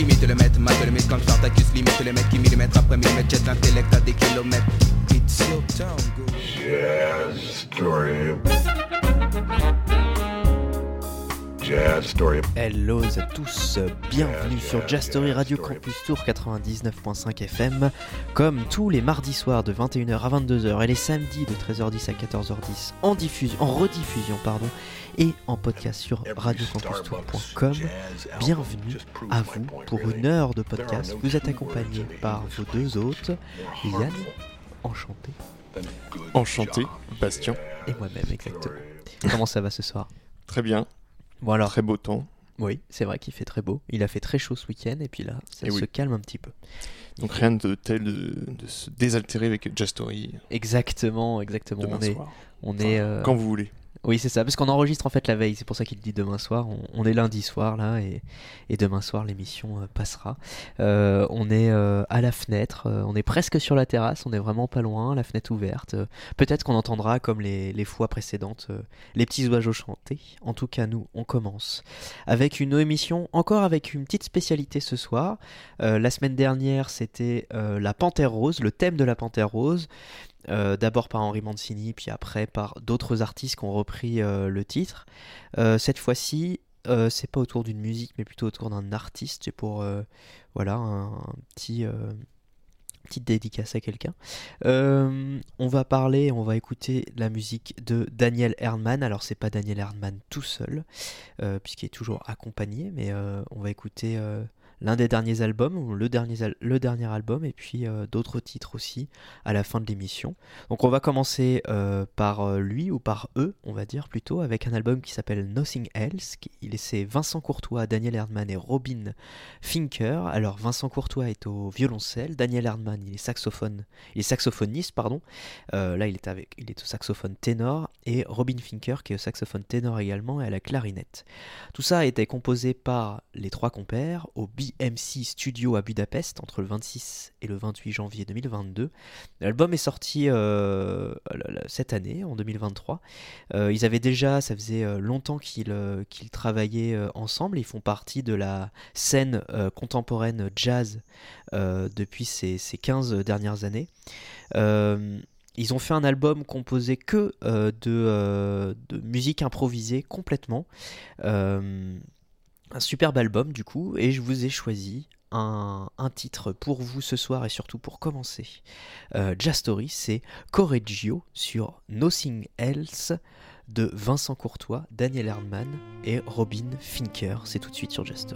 Imite le maître, mate le mythe comme Spartacus, limite le mec qui millimètre après millimètre, jette l'intellect à des kilomètres. It's your turn, go. Jazz, story Hello à tous, bienvenue sur Jazz Story Radio Campus Tour 99.5 FM. Comme tous les mardis soirs de 21h à 22h et les samedis de 13h10 à 14h10 en diffusion, en rediffusion pardon, et en podcast sur radiocampustour.com. Bienvenue à vous pour une heure de podcast. Vous êtes accompagné par vos deux hôtes, Yann, enchanté, Enchanté, Bastien. et moi-même exactement. Comment ça va ce soir? Très bien, Bon alors, très beau temps. oui, c'est vrai qu'il fait très beau. Il a fait très chaud ce week-end et puis là, ça se oui. calme un petit peu. Donc rien de tel de, de se désaltérer avec Jazz Story Exactement, exactement. demain on est, soir. on Enfin, est. euh, Quand vous voulez. Oui, c'est ça, parce qu'on enregistre en fait la veille. C'est pour ça qu'il dit demain soir. On, est lundi soir là, et, demain soir l'émission euh, passera. Euh, on est euh, à la fenêtre. on est presque sur la terrasse. On est vraiment pas loin. La fenêtre ouverte. Peut-être qu'on entendra comme les, les fois précédentes les petits oiseaux chanter. En tout cas, nous, on commence avec une émission encore avec une petite spécialité ce soir. La semaine dernière, c'était la Panthère Rose, le thème de la Panthère Rose. Euh, D'abord par Henri Mancini, puis après par d'autres artistes qui ont repris euh, le titre. Euh, cette fois-ci, c'est pas autour d'une musique, mais plutôt autour d'un artiste. C'est pour voilà un, petit petite dédicace à quelqu'un. On va parler, on va écouter la musique de Daniel Erdmann. Alors c'est pas Daniel Erdmann tout seul, puisqu'il est toujours accompagné, mais on va écouter l'un des derniers albums, ou le dernier, le dernier album, et puis euh, d'autres titres aussi à la fin de l'émission. Donc on va commencer euh, par euh, lui, ou par eux, on va dire plutôt, avec un album qui s'appelle Nothing Else. Qui, il est c'est Vincent Courtois, Daniel Erdmann et Robin Finker. Alors Vincent Courtois est au violoncelle, Daniel Erdmann il est saxophone, il est saxophoniste pardon. Là il est avec, il est au saxophone ténor et Robin Finker qui est au saxophone ténor également et à la clarinette. Tout ça a été composé par les trois compères au BMC Studio à Budapest entre le 26 et le 28 janvier 2022. L'album est sorti euh, cette année, en 2023. Euh, ils avaient déjà, ça faisait euh, longtemps qu'ils travaillaient ensemble. Ils font partie de la scène contemporaine jazz depuis ces, ces 15 dernières années. Ils ont fait un album composé que de, musique improvisée complètement. Un superbe album du coup, et je vous ai choisi un, titre pour vous ce soir et surtout pour commencer. Euh, Jazz Story, c'est Correggio sur Nothing Else de Vincent Courtois, Daniel Erdmann et Robin Finker. C'est tout de suite sur Jazz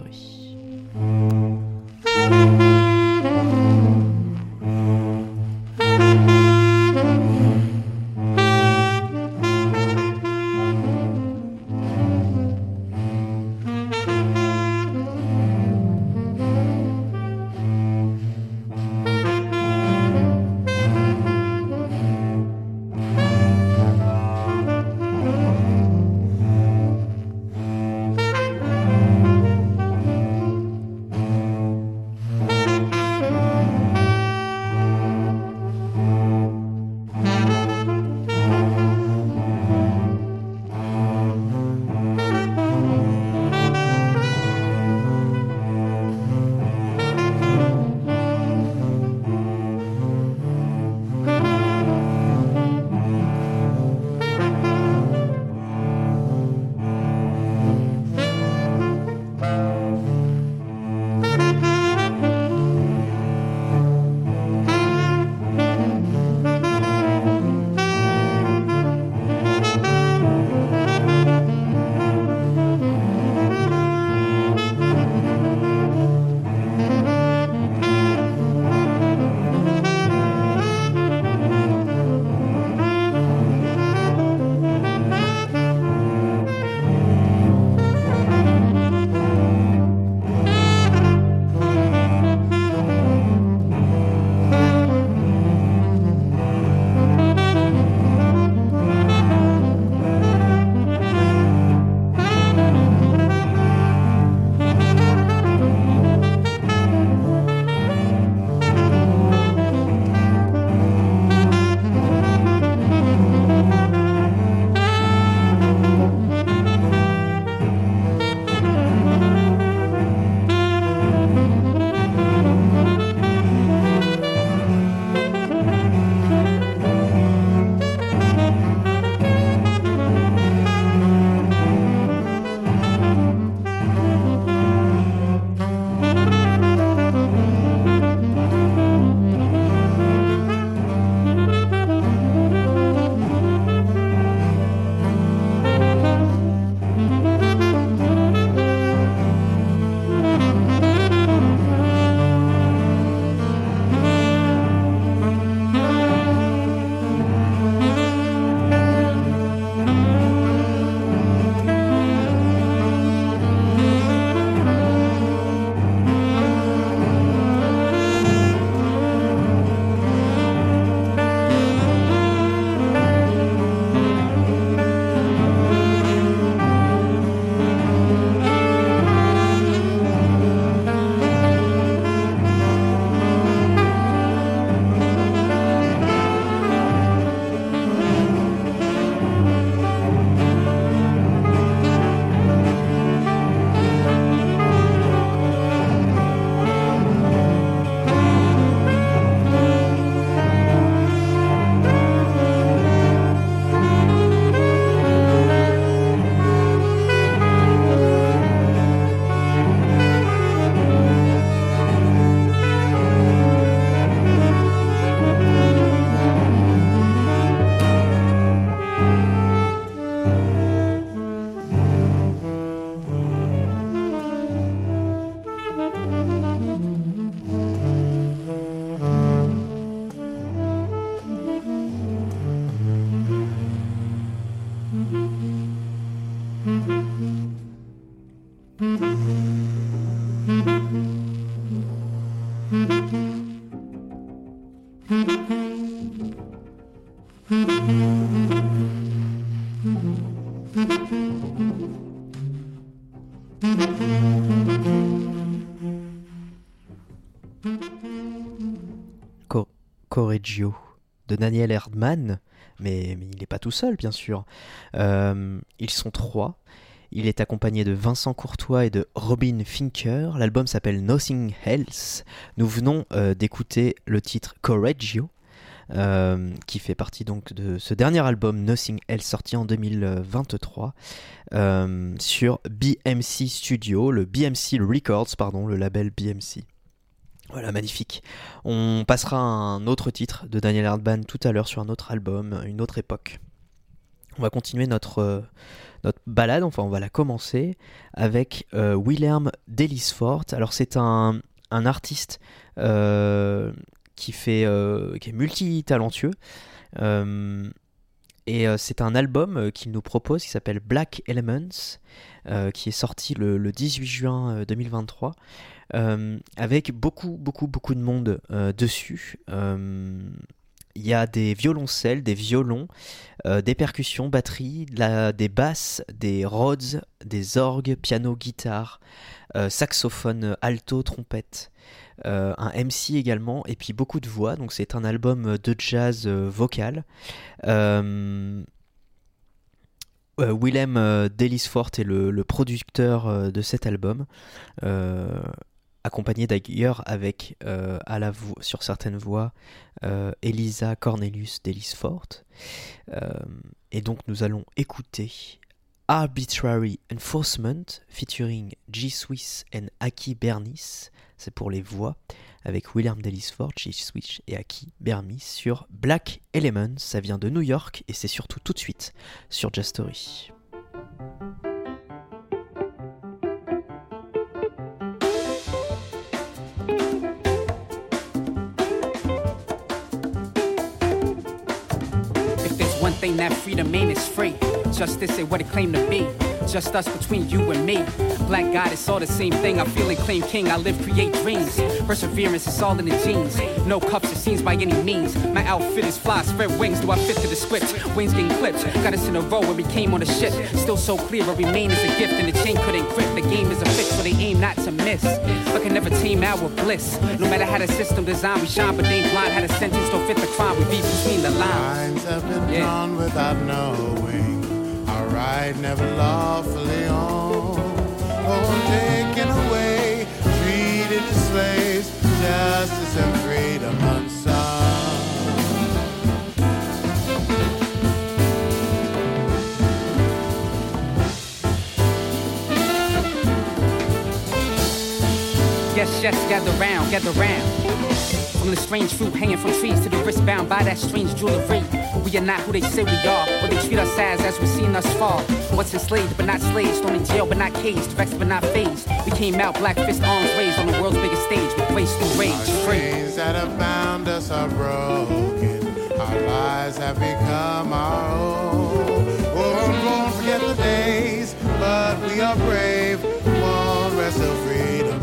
Correggio de Daniel Erdmann, mais, il n'est pas tout seul, bien sûr. Euh, ils sont trois. Il est accompagné de Vincent Courtois et de Robin Finker. L'album s'appelle Nothing Else. Nous venons euh, d'écouter le titre Correggio, euh, qui fait partie donc de ce dernier album Nothing Else sorti en 2023 euh, sur BMC Studio, le BMC Records, pardon, le label BMC. Voilà, magnifique. On passera à un autre titre de Daniel Hardban tout à l'heure sur un autre album, une autre époque. On va continuer notre, notre balade, enfin on va la commencer avec euh, William Delisfort. Alors c'est un, un artiste euh, qui, fait, euh, qui est multitalentueux. Et c'est un album qu'il nous propose qui s'appelle Black Elements, qui est sorti le, le 18 juin euh, 2023, euh, avec beaucoup, beaucoup, beaucoup de monde dessus. Il y a des violoncelles, des violons, euh, des percussions, batteries, des basses, des Rhodes, des orgues, piano, guitare, euh, saxophone, alto, trompette. euh, un MC également, et puis beaucoup de voix. Donc c'est un album de jazz vocal. Willem Delisfort est le, producteur de cet album, accompagné d'ailleurs avec euh, à la sur certaines voix euh, Elisa Cornelius Delisfort. Euh, et donc nous allons écouter Arbitrary Enforcement featuring G Swiss and Aki Bernis. C'est pour les voix avec William Delisfort, G Swiss et Aki Bernis sur Black Elements. Ça vient de New York et c'est surtout tout de suite sur Jazz freedom ain't, it's free. Justice ain't what it claimed to be. Just us between you and me. Black God, it's all the same thing. I feel and claim king. I live, create dreams. Perseverance is all in the genes. No cups or scenes by any means. My outfit is fly, spread wings. Do I fit to the script? Wings getting clipped. Got us in a row where we came on a ship. Still so clear, but remain as a gift. And the chain couldn't grip. The game is a fix, so they aim not to miss. But can never tame our bliss. No matter how the system designed, we shine, but they ain't blind. How the sentence don't fit the crime. We beat between the lines. Lines have been Yeah. drawn without knowing. Right never lawfully owned. Oh, taken away, treated as slaves, justice and freedom unsung. Yes, yes, gather round, gather round. From the strange fruit hanging from trees to the wrist bound by that strange jewelry. We are not who they say we are, or they treat us as as we've seen us fall. Once enslaved but not slaves, thrown in jail but not caged, vexed but not phased. We came out black fist arms raised on the world's biggest stage, with grace through rage, Our free. chains that have bound us are broken. Our lives have become our own. Oh, won't forget the days, but we are brave. Won't rest till freedom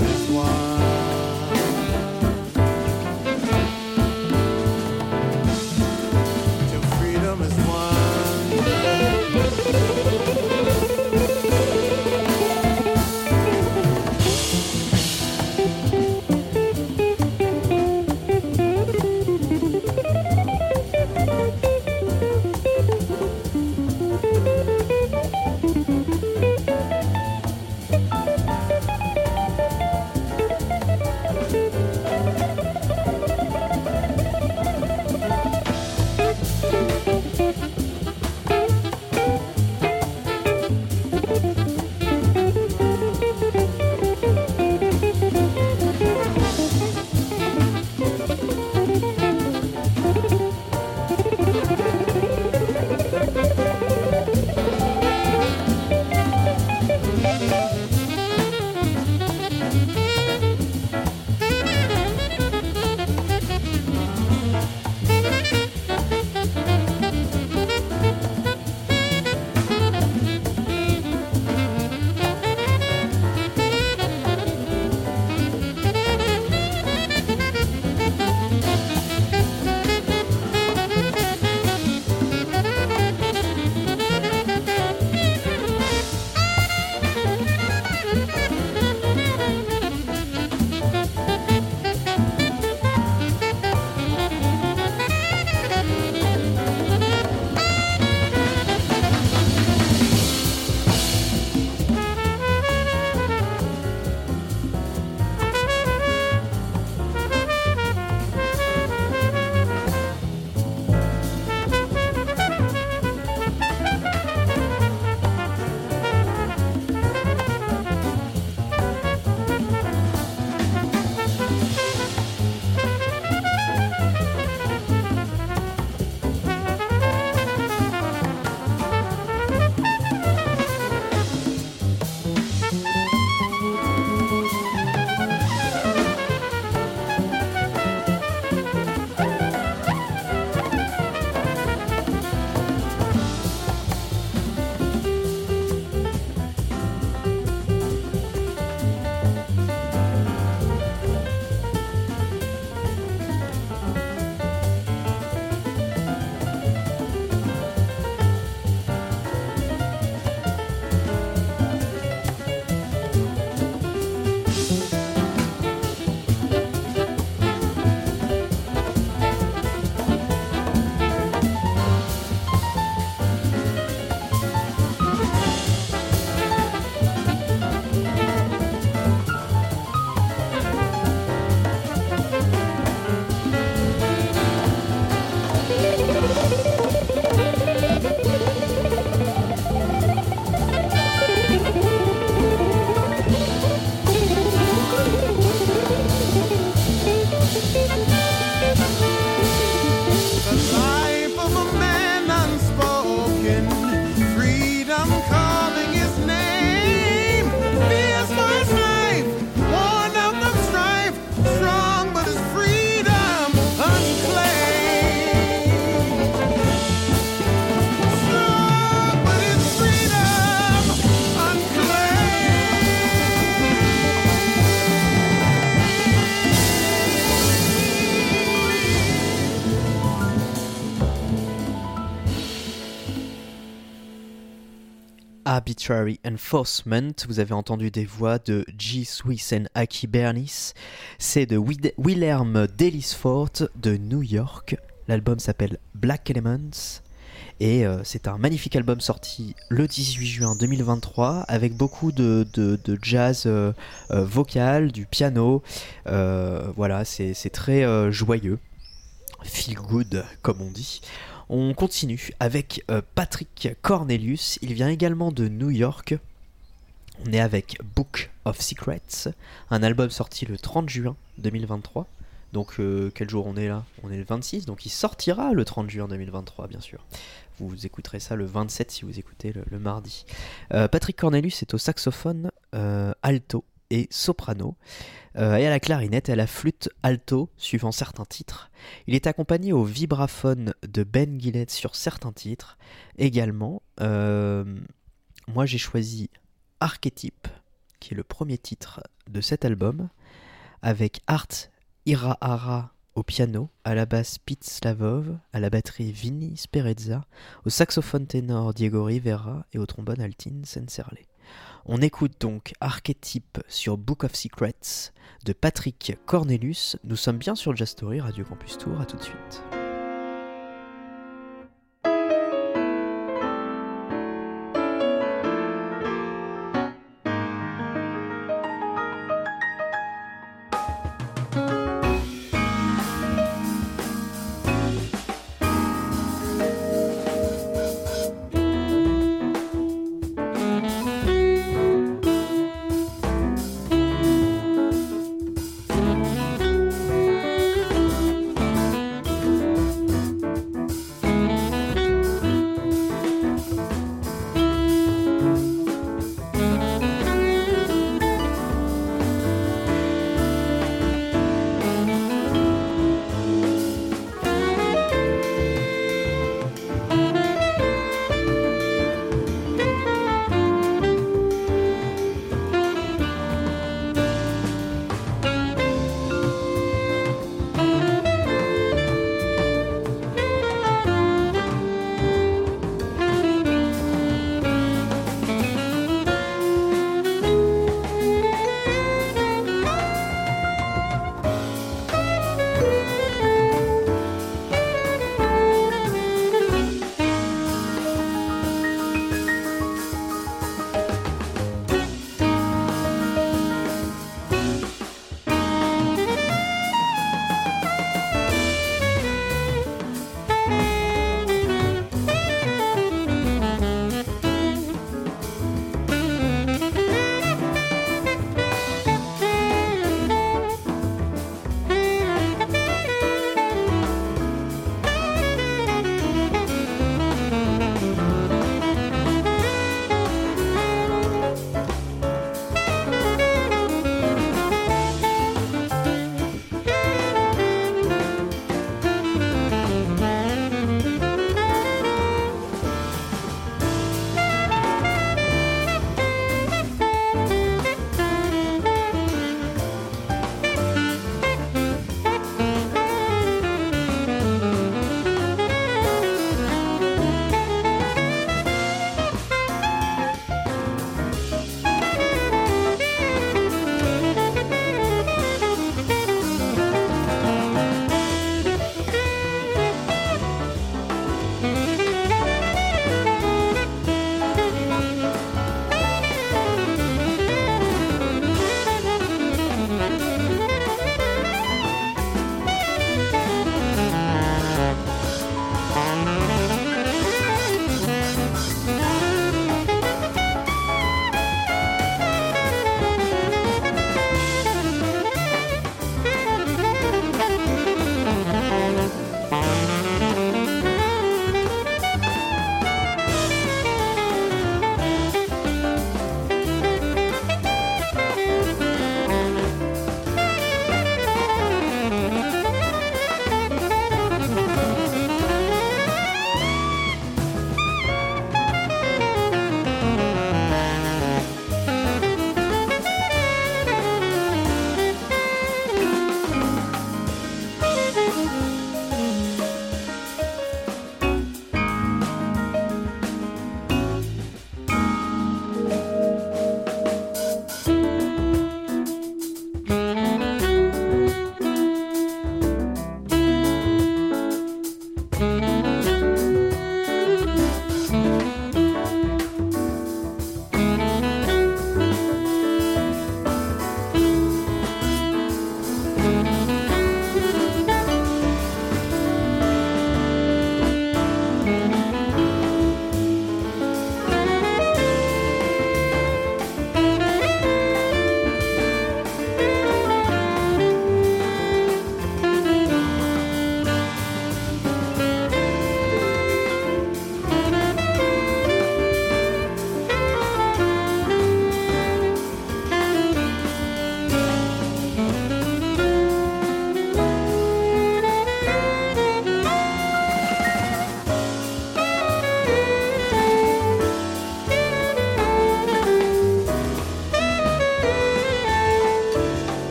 Arbitrary Enforcement. Vous avez entendu des voix de G. Swiss et Aki Bernis. C'est de Wilhelm Delisfort de New York. L'album s'appelle Black Elements. Et euh, c'est un magnifique album sorti le 18 juin 2023 avec beaucoup de, de- jazz euh, euh, vocal, du piano. Voilà, c'est très joyeux. Feel good, comme on dit. On continue avec euh, Patrick Cornelius. Il vient également de New York. On est avec Book of Secrets, un album sorti le 30 juin 2023. Donc euh, quel jour on est là? On est le 26, donc il sortira le 30 juin 2023 bien sûr. Vous écouterez ça le 27 si vous écoutez le, mardi. Euh, Patrick Cornelius est au saxophone alto et soprano, euh, et à la clarinette et à la flûte alto suivant certains titres. Il est accompagné au vibraphone de Ben Gillette sur certains titres. Également, euh, moi j'ai choisi Archetype, qui est le premier titre de cet album, avec Art Irahara au piano, à la basse Pete Slavov, à la batterie Vinny Sperezza, au saxophone ténor Diego Rivera et au trombone altine Senserle. On écoute donc Archetype sur Book of Secrets de Patrick Cornelius. Nous sommes bien sur Jazz Story, Radio Campus Tour, à tout de suite.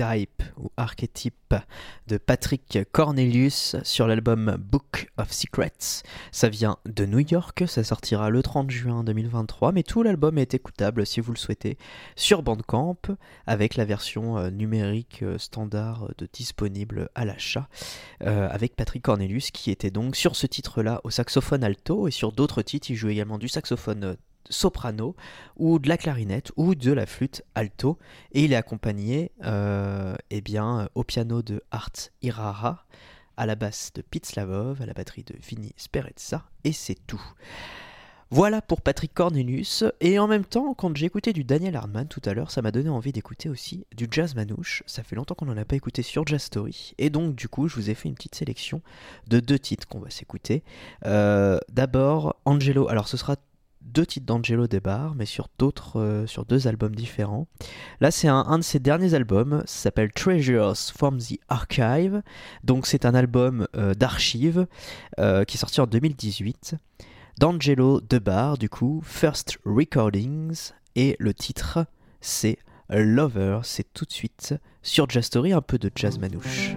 Archetype ou Archetype de Patrick Cornelius sur l'album Book of Secrets. Ça vient de New York, ça sortira le 30 juin 2023, mais tout l'album est écoutable si vous le souhaitez sur Bandcamp avec la version euh, numérique euh, standard de disponible à l'achat euh, avec Patrick Cornelius qui était donc sur ce titre-là au saxophone alto et sur d'autres titres il joue également du saxophone soprano ou de la clarinette ou de la flûte alto et il est accompagné euh, eh bien, au piano de Art Irara à la basse de Pete Slavov à la batterie de Vinny Sperezza et c'est tout voilà pour Patrick Cornelius. Et en même temps, quand j'ai écouté du Daniel Hardman tout à l'heure, ça m'a donné envie d'écouter aussi du jazz manouche. Ça fait longtemps qu'on n'en a pas écouté sur Jazz Story. Et donc, du coup, je vous ai fait une petite sélection de deux titres qu'on va s'écouter. Euh, D'abord, Angelo. Alors, ce sera deux titres d'Angelo Debar, mais sur d'autres, euh, sur deux albums différents. Là, c'est un, un de ses derniers albums, ça s'appelle Treasures from the Archive. Donc, c'est un album euh, d'archives euh, qui est sorti en 2018 d'Angelo Debar, du coup, First Recordings, et le titre c'est Lover, c'est tout de suite sur Jazz Story, un peu de jazz manouche.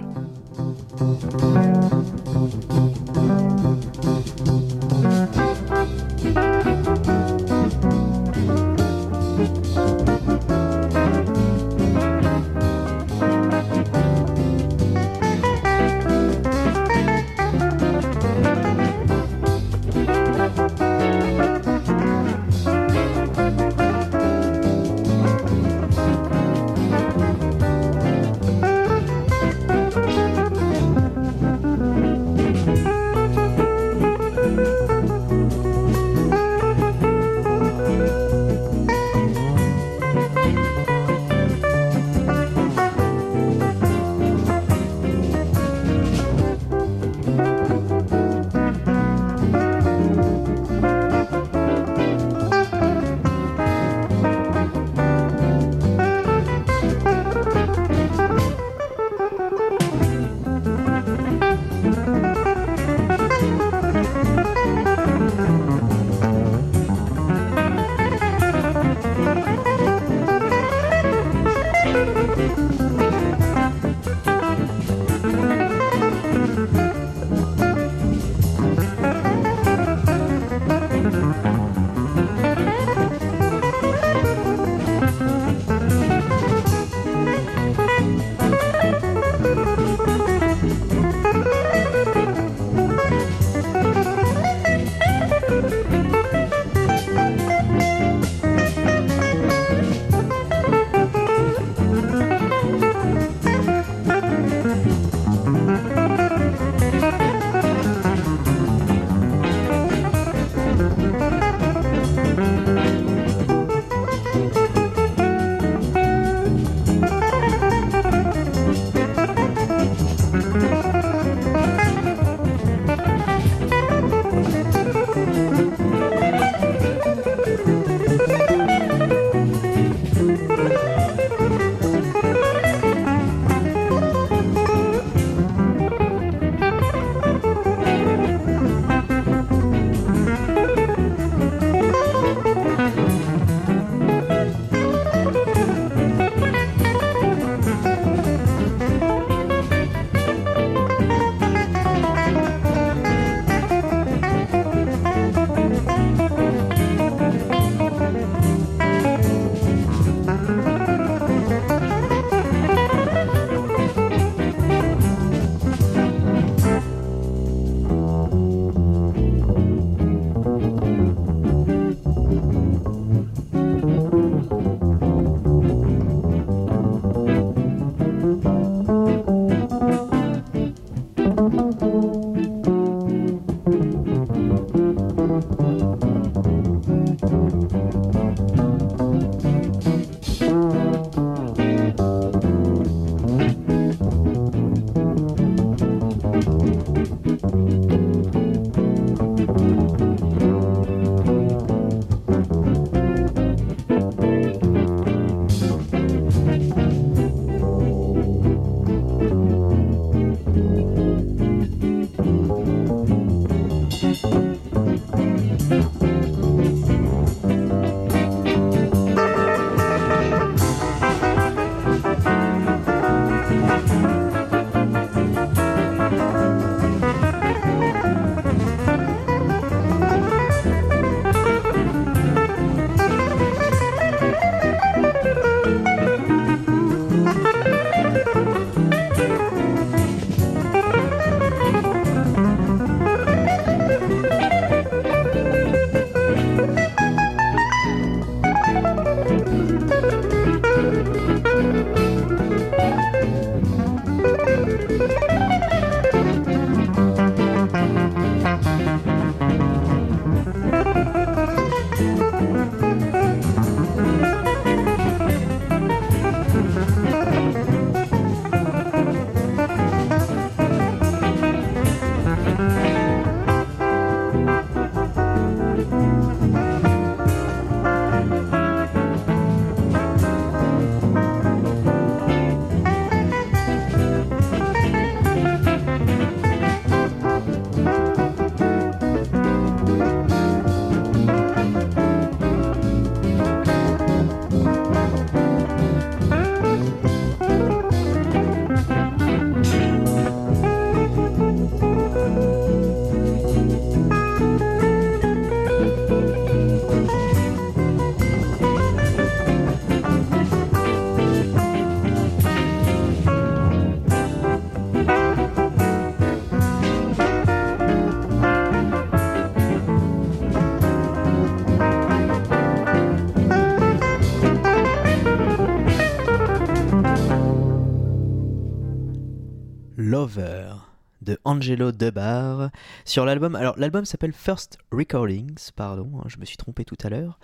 Angelo Debar sur l'album. Alors l'album s'appelle First Recordings, pardon, hein, je me suis trompé tout à l'heure.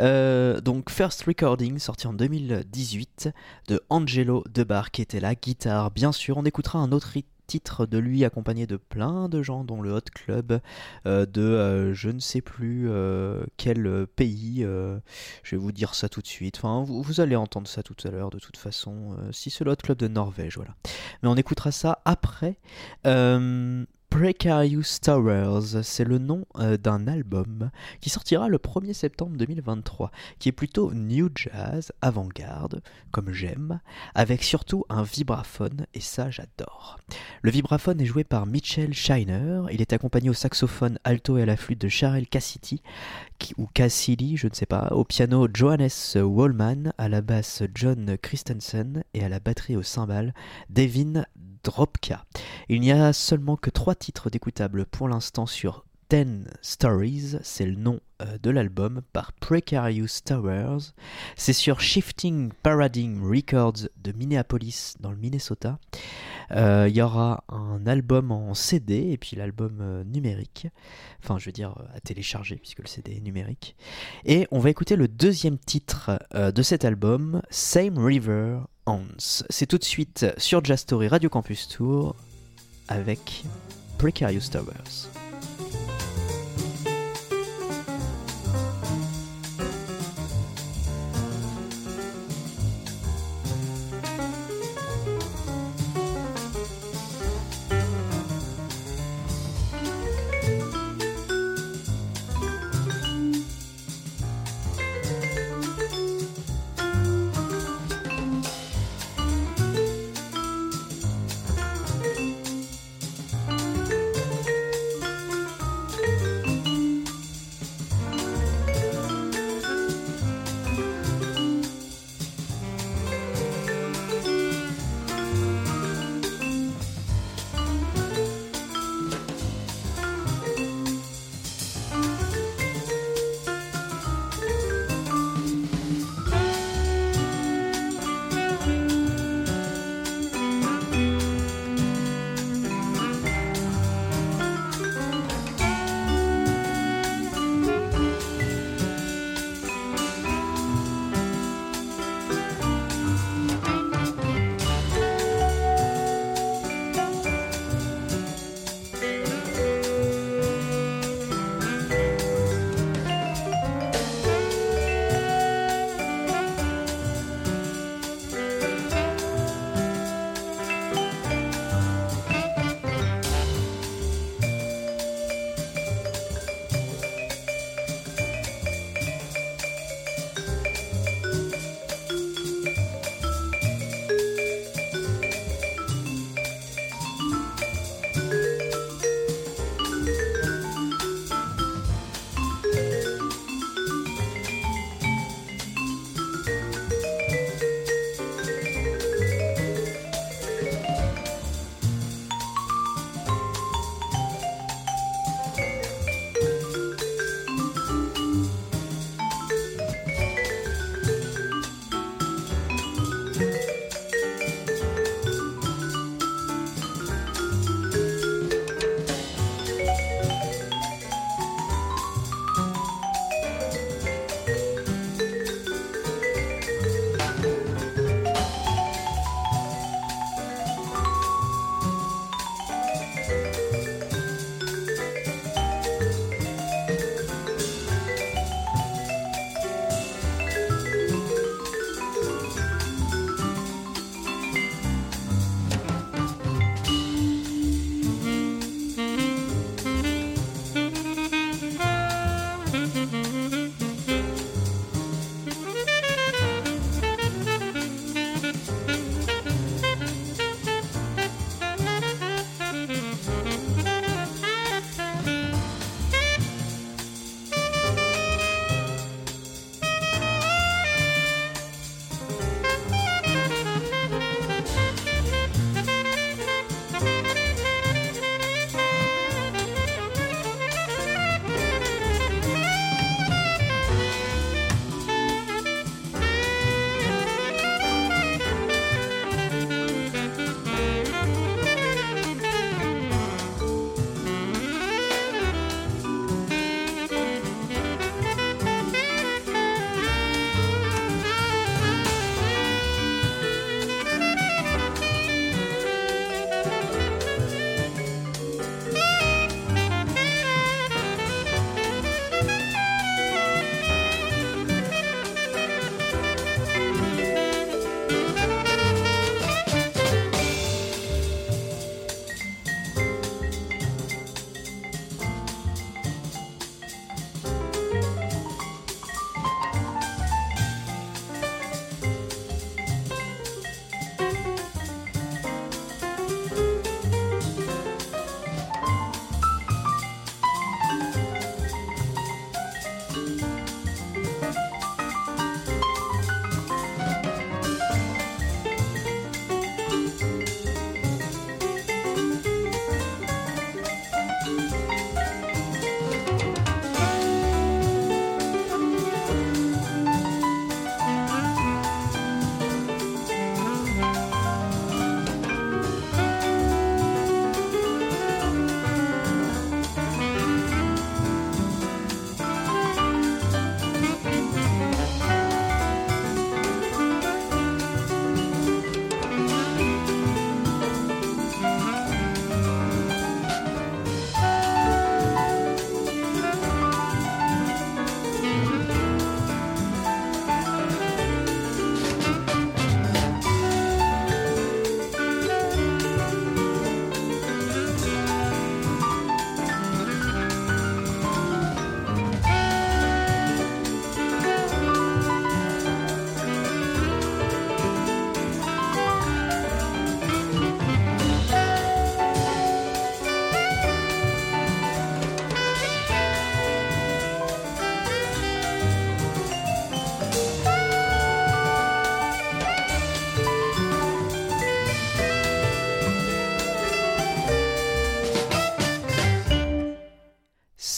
Euh, donc First Recordings sorti en 2018 de Angelo Debar qui était là, guitare bien sûr. On écoutera un autre titre de lui accompagné de plein de gens dont le Hot Club euh, de euh, je ne sais plus euh, quel pays je vais vous dire ça tout de suite. Enfin vous, vous allez entendre ça tout à l'heure de toute façon si c'est le Hot Club de Norvège voilà. Mais on écoutera ça après Precarious Towers, c'est le nom euh, d'un album qui sortira le 1er septembre 2023, qui est plutôt new jazz, avant-garde, comme j'aime, avec surtout un vibraphone, et ça j'adore. Le vibraphone est joué par Mitchell Shiner, il est accompagné au saxophone alto et à la flûte de Charles Cassidy, ou Cassidy, je ne sais pas, au piano Johannes Wallman, à la basse John Christensen et à la batterie au cymbales Devin Dropka. Il n'y a seulement que trois titres d'écoutables pour l'instant sur Ten Stories, c'est le nom euh, de l'album par Precarious Towers. C'est sur Shifting Paradigm Records de Minneapolis dans le Minnesota. Euh, il y aura un album en CD et puis l'album euh, numérique. Enfin, je veux dire à télécharger puisque le CD est numérique. Et on va écouter le deuxième titre de cet album, Same River c'est tout de suite sur Jazz Story Radio Campus Tour avec Precarious Towers.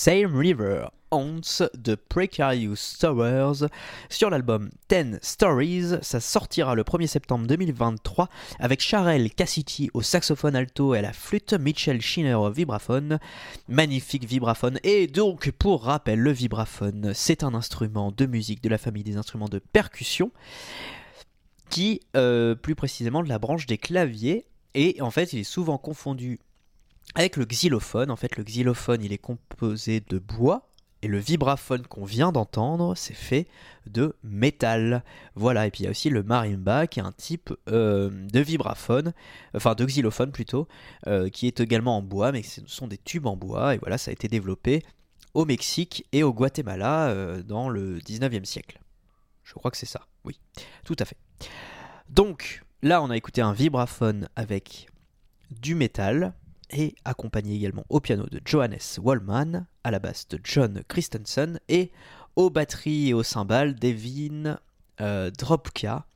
Same River Haunts de Precarious Towers sur l'album Ten Stories. Ça sortira le 1er septembre 2023 avec Charel Cassidy au saxophone alto et à la flûte, Mitchell Schinner au vibraphone. Magnifique vibraphone. Et donc, pour rappel, le vibraphone, c'est un instrument de musique de la famille des instruments de percussion qui, euh, plus précisément, de la branche des claviers. Et en fait, il est souvent confondu avec le xylophone. En fait, le xylophone, il est composé de bois. Et le vibraphone qu'on vient d'entendre, c'est fait de métal. Voilà, et puis il y a aussi le marimba, qui est un type euh, de vibraphone, enfin de xylophone plutôt, euh, qui est également en bois, mais ce sont des tubes en bois. Et voilà, ça a été développé au Mexique et au Guatemala euh, dans le 19e siècle. Je crois que c'est ça, oui, tout à fait. Donc, là, on a écouté un vibraphone avec du métal et accompagné également au piano de Johannes Wallman, à la basse de John Christensen et aux batteries et aux cymbales Devin euh, Dropka.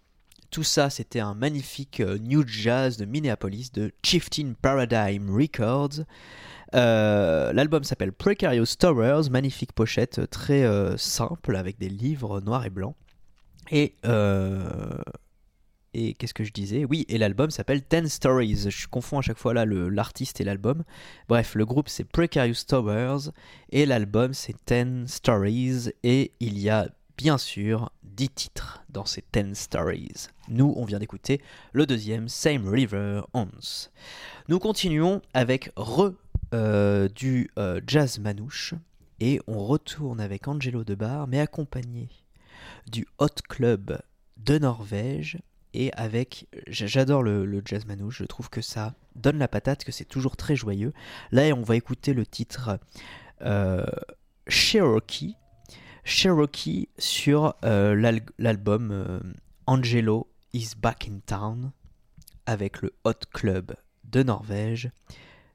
Tout ça, c'était un magnifique euh, new jazz de Minneapolis de Chieftain Paradigm Records. Euh, L'album s'appelle Precarious Towers, magnifique pochette très simple avec des livres noirs et blancs. Et et qu'est-ce que je disais? Oui, et l'album s'appelle Ten Stories. Je confonds à chaque fois là l'artiste et l'album. Bref, le groupe c'est Precarious Towers et l'album c'est Ten Stories. Et il y a bien sûr 10 titres dans ces Ten Stories. Nous, on vient d'écouter le deuxième, Same River Ons. Nous continuons avec Re euh, du euh, jazz manouche et on retourne avec Angelo Debar, mais accompagné du Hot Club de Norvège et avec j'adore le, jazz manouche je trouve que ça donne la patate que c'est toujours très joyeux. Là on va écouter le titre euh, Cherokee. Cherokee sur euh, l'al- l'album euh, Angelo is back in town avec le Hot Club de Norvège.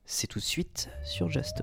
C'est tout de suite sur Jazz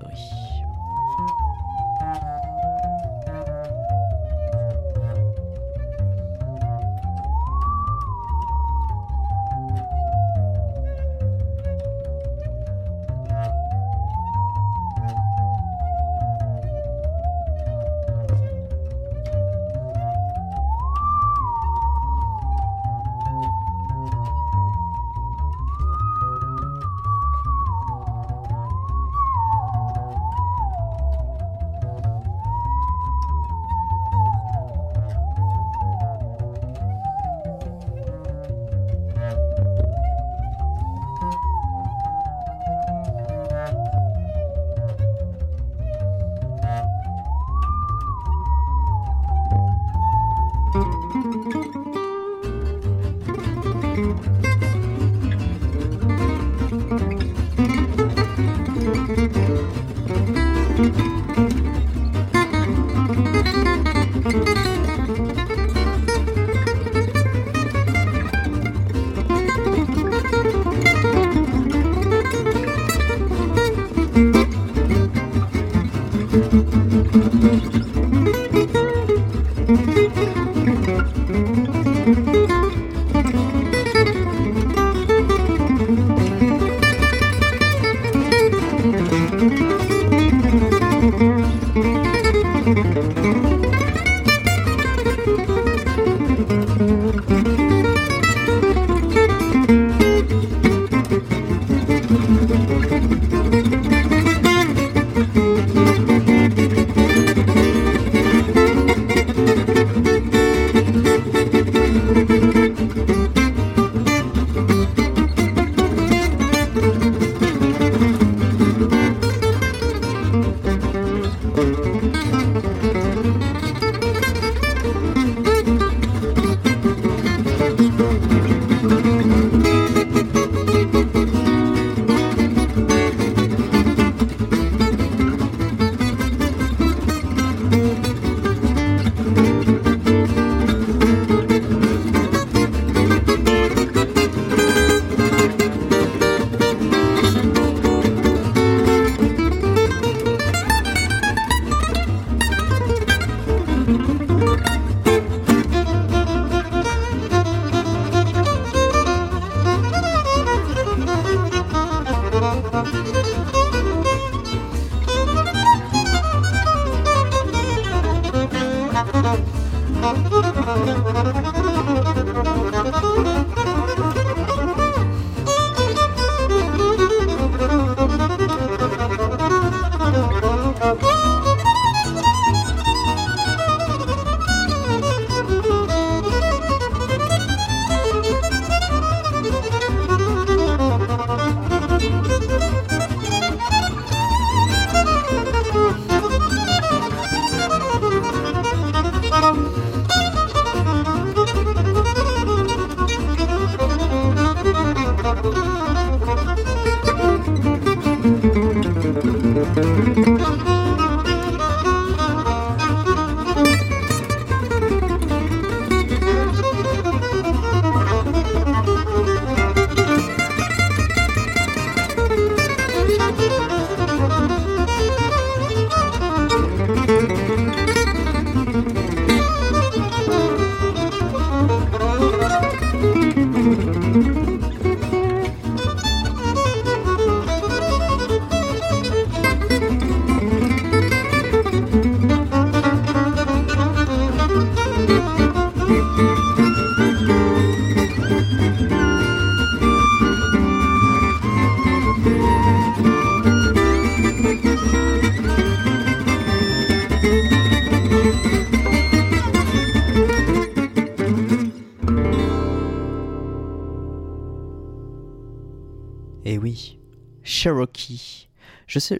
Je sais,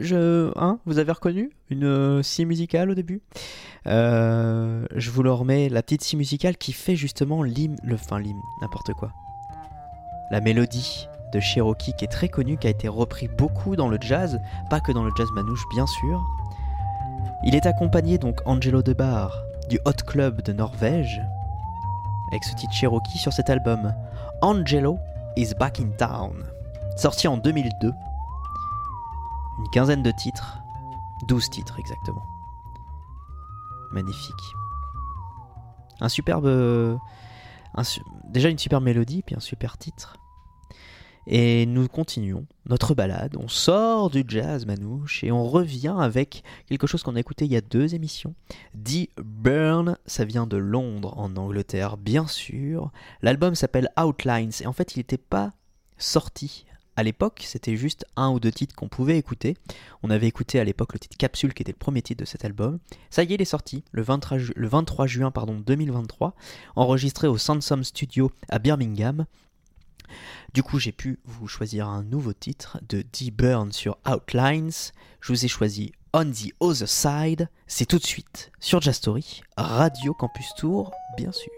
hein, vous avez reconnu une euh, musicale au début? Euh, Je vous le remets, la petite scie musicale qui fait justement l'hymne, le, enfin l'hymne, n'importe quoi. La mélodie de Cherokee qui est très connue, qui a été repris beaucoup dans le jazz, pas que dans le jazz manouche bien sûr. Il est accompagné donc Angelo Debar du Hot Club de Norvège avec ce titre Cherokee sur cet album Angelo is Back in Town, sorti en 2002. Une quinzaine de titres, 12 titres exactement. Magnifique. Un superbe. su- déjà une super mélodie, puis un super titre. Et nous continuons notre balade. On sort du jazz manouche et on revient avec quelque chose qu'on a écouté il y a deux émissions. Dee Burn, ça vient de Londres en Angleterre, bien sûr. L'album s'appelle Outlines et en fait il n'était pas sorti à l'époque, c'était juste un ou deux titres qu'on pouvait écouter. On avait écouté à l'époque le titre Capsule qui était le premier titre de cet album. Ça y est, il est sorti le 23, ju- le 23 juin pardon, 2023, enregistré au Sansom Studio à Birmingham. Du coup, j'ai pu vous choisir un nouveau titre de Dee Burn sur Outlines. Je vous ai choisi On the Other Side. C'est tout de suite sur Jazz Story, Radio Campus Tour, bien sûr.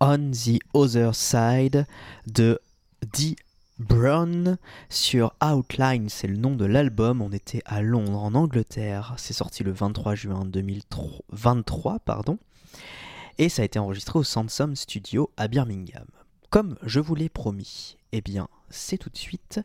On the Other Side de Dee Brown sur Outline, c'est le nom de l'album. On était à Londres, en Angleterre. C'est sorti le 23 juin 2023, pardon. Et ça a été enregistré au Sansom Studio à Birmingham. Comme je vous l'ai promis, eh bien, c'est tout de suite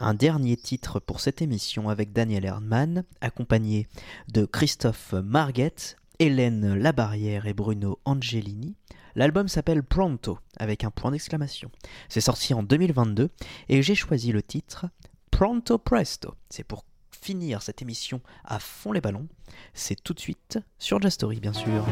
un dernier titre pour cette émission avec Daniel Erdmann, accompagné de Christophe Marguet, Hélène Labarrière et Bruno Angelini. L'album s'appelle Pronto, avec un point d'exclamation. C'est sorti en 2022 et j'ai choisi le titre Pronto Presto. C'est pour finir cette émission à fond les ballons. C'est tout de suite sur Jastory, bien sûr.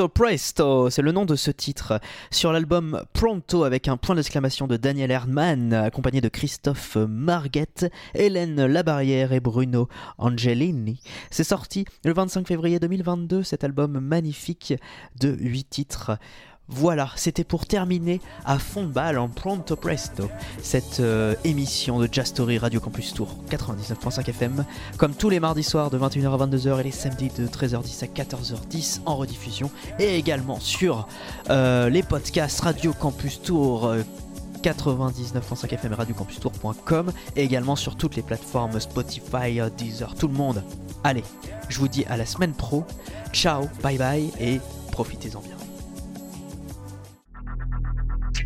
Pronto Presto, c'est le nom de ce titre. Sur l'album Pronto avec un point d'exclamation de Daniel Erdmann, accompagné de Christophe Marguette, Hélène Labarrière et Bruno Angelini. C'est sorti le 25 février 2022, cet album magnifique de 8 titres. Voilà, c'était pour terminer à fond de balle en pronto presto cette euh, émission de Jazz Story Radio Campus Tour 99.5 FM, comme tous les mardis soirs de 21h à 22h et les samedis de 13h10 à 14h10 en rediffusion, et également sur euh, les podcasts Radio Campus Tour. euh, 99.5 FM et radiocampustour.com et également sur toutes les plateformes Spotify, euh, Deezer, tout le monde. Allez, je vous dis à la semaine pro. Ciao, bye bye et profitez-en bien.